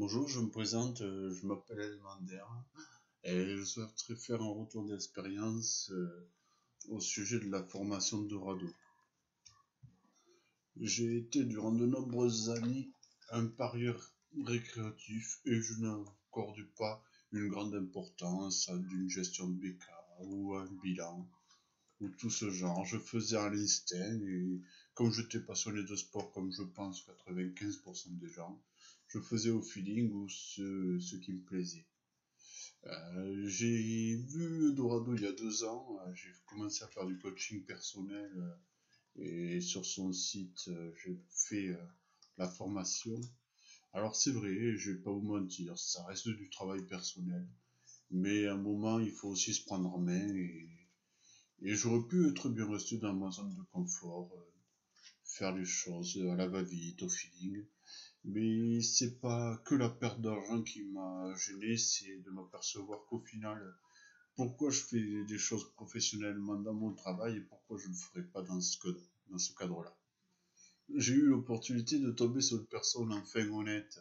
Bonjour, je me présente, euh, je m'appelle Elmander et je souhaiterais faire un retour d'expérience euh, au sujet de la formation de Rado. J'ai été durant de nombreuses années un parieur récréatif et je n'accorde pas une grande importance à une gestion de BK ou un bilan ou tout ce genre. Je faisais à l'instinct et comme j'étais passionné de sport, comme je pense 95% des gens, je faisais au feeling ou ce, ce qui me plaisait. Euh, j'ai vu Dorado il y a deux ans, euh, j'ai commencé à faire du coaching personnel euh, et sur son site j'ai fait la formation. Alors c'est vrai, je vais pas vous mentir, ça reste du travail personnel, mais à un moment il faut aussi se prendre en main et et j'aurais pu être bien resté dans ma zone de confort, faire les choses à la va-vite, au feeling. Mais c'est pas que la perte d'argent qui m'a gêné, c'est de m'apercevoir qu'au final, pourquoi je fais des choses professionnellement dans mon travail et pourquoi je ne le ferais pas dans ce, dans ce cadre-là. J'ai eu l'opportunité de tomber sur une personne enfin honnête,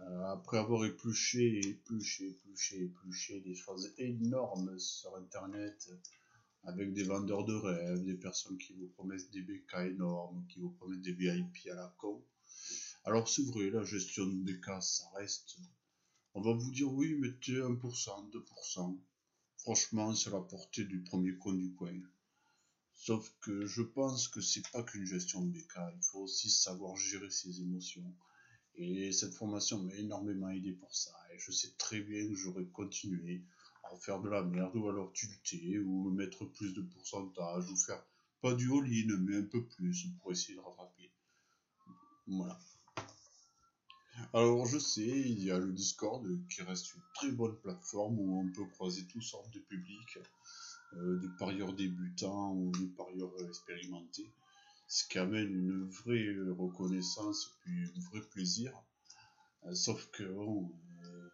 euh, après avoir épluché, épluché, épluché, épluché des choses énormes sur Internet, avec des vendeurs de rêves, des personnes qui vous promettent des BK énormes, qui vous promettent des VIP à la con. Alors c'est vrai, la gestion de BK, ça reste... On va vous dire oui, mettez 1%, 2%. Franchement, c'est la portée du premier con du coin. Sauf que je pense que c'est pas qu'une gestion de BK, il faut aussi savoir gérer ses émotions. Et cette formation m'a énormément aidé pour ça. Et je sais très bien que j'aurais continué faire de la merde ou alors tilter ou mettre plus de pourcentage ou faire pas du all-in mais un peu plus pour essayer de rattraper. Voilà. Alors je sais, il y a le Discord qui reste une très bonne plateforme où on peut croiser toutes sortes de publics, euh, des parieurs débutants ou des parieurs expérimentés, ce qui amène une vraie reconnaissance et puis un vrai plaisir. Euh, sauf que bon, euh,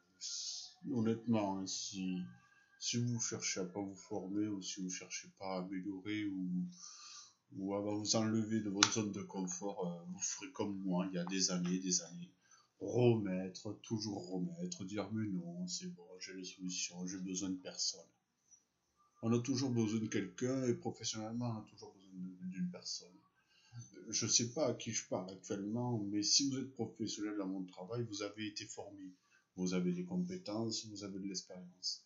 honnêtement, hein, si si vous cherchez à pas vous former ou si vous cherchez pas à améliorer ou, ou à vous enlever de votre zone de confort, euh, vous ferez comme moi il y a des années, des années. Remettre, toujours remettre, dire mais non, c'est bon, j'ai les solutions, j'ai besoin de personne. On a toujours besoin de quelqu'un et professionnellement on a toujours besoin d'une personne. Je sais pas à qui je parle actuellement, mais si vous êtes professionnel dans mon travail, vous avez été formé. Vous avez des compétences, vous avez de l'expérience.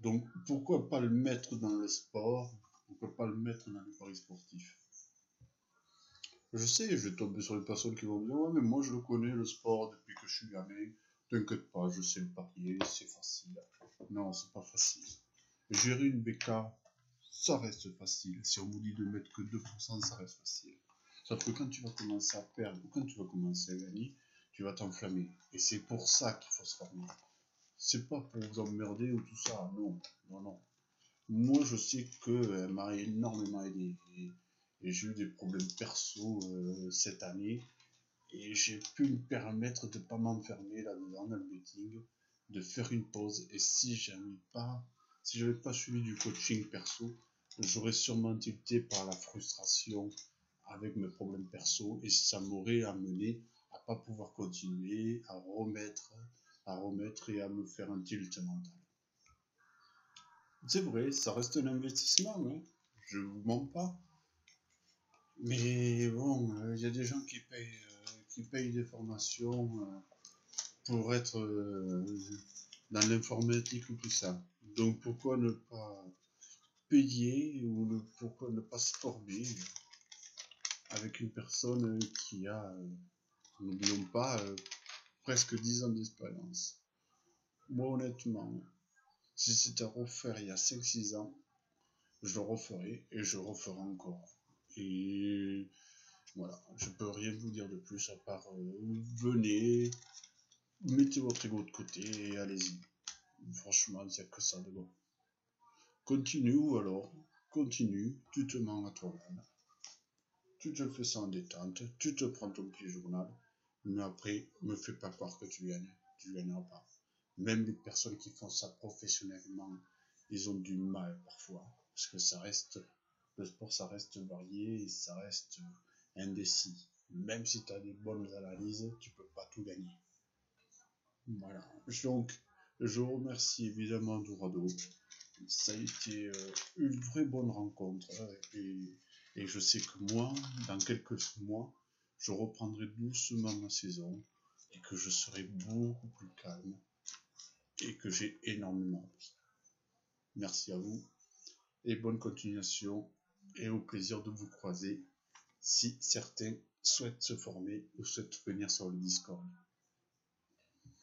Donc, pourquoi pas le mettre dans le sport? Pourquoi pas le mettre dans les paris sportifs Je sais, je vais tomber sur les personnes qui vont me dire Ouais, mais moi je le connais, le sport, depuis que je suis gamin. T'inquiète pas, je sais le parier, c'est facile. Non, c'est pas facile. Gérer une BK, ça reste facile. Si on vous dit de mettre que 2%, ça reste facile. Sauf que quand tu vas commencer à perdre ou quand tu vas commencer à gagner, tu vas t'enflammer. Et c'est pour ça qu'il faut se former c'est pas pour vous emmerder ou tout ça, non, non, non. Moi, je sais qu'elle m'a énormément aidé. J'ai eu des problèmes perso euh, cette année. Et j'ai pu me permettre de pas m'enfermer là-dedans dans le meeting, de faire une pause. Et si j'avais pas, si j'avais pas suivi du coaching perso, j'aurais sûrement tilté par la frustration avec mes problèmes perso et ça m'aurait amené à pas pouvoir continuer, à remettre à remettre et à me faire un tilt mental. C'est vrai, ça reste un investissement, hein. je vous mens pas. Mais bon, il euh, y a des gens qui payent, euh, qui payent des formations euh, pour être dans l'informatique ou tout ça. Donc pourquoi ne pas payer ou pourquoi ne pas se former avec une personne qui a, n'oublions pas, presque 10 ans d'expérience? Moi, honnêtement, si c'était à refaire il y a 5-6 ans, je le referai et je le referai encore. Et voilà, je peux rien vous dire de plus à part euh, venez, mettez votre ego de côté et allez-y. Franchement, il n'y a que ça de bon. Continue ou alors, continue, tu te mens à toi-même. Tu te fais ça en détente, tu te prends ton petit journal, mais après, me fais pas croire que tu gagnes. Tu gagneras pas. Même les personnes qui font ça professionnellement, ils ont du mal parfois. Parce que ça reste, le sport, ça reste varié et ça reste indécis. Même si tu as des bonnes analyses, tu peux pas tout gagner. Voilà. Donc, je remercie évidemment Dorado. Ça a été euh, une vraie bonne rencontre. Et, et, je sais que moi, dans quelques mois, je reprendrai doucement ma saison et que je serai beaucoup plus calme et que j'ai énormément appris. Merci à vous et bonne continuation et au plaisir de vous croiser si certains souhaitent se former ou souhaitent venir sur le Discord.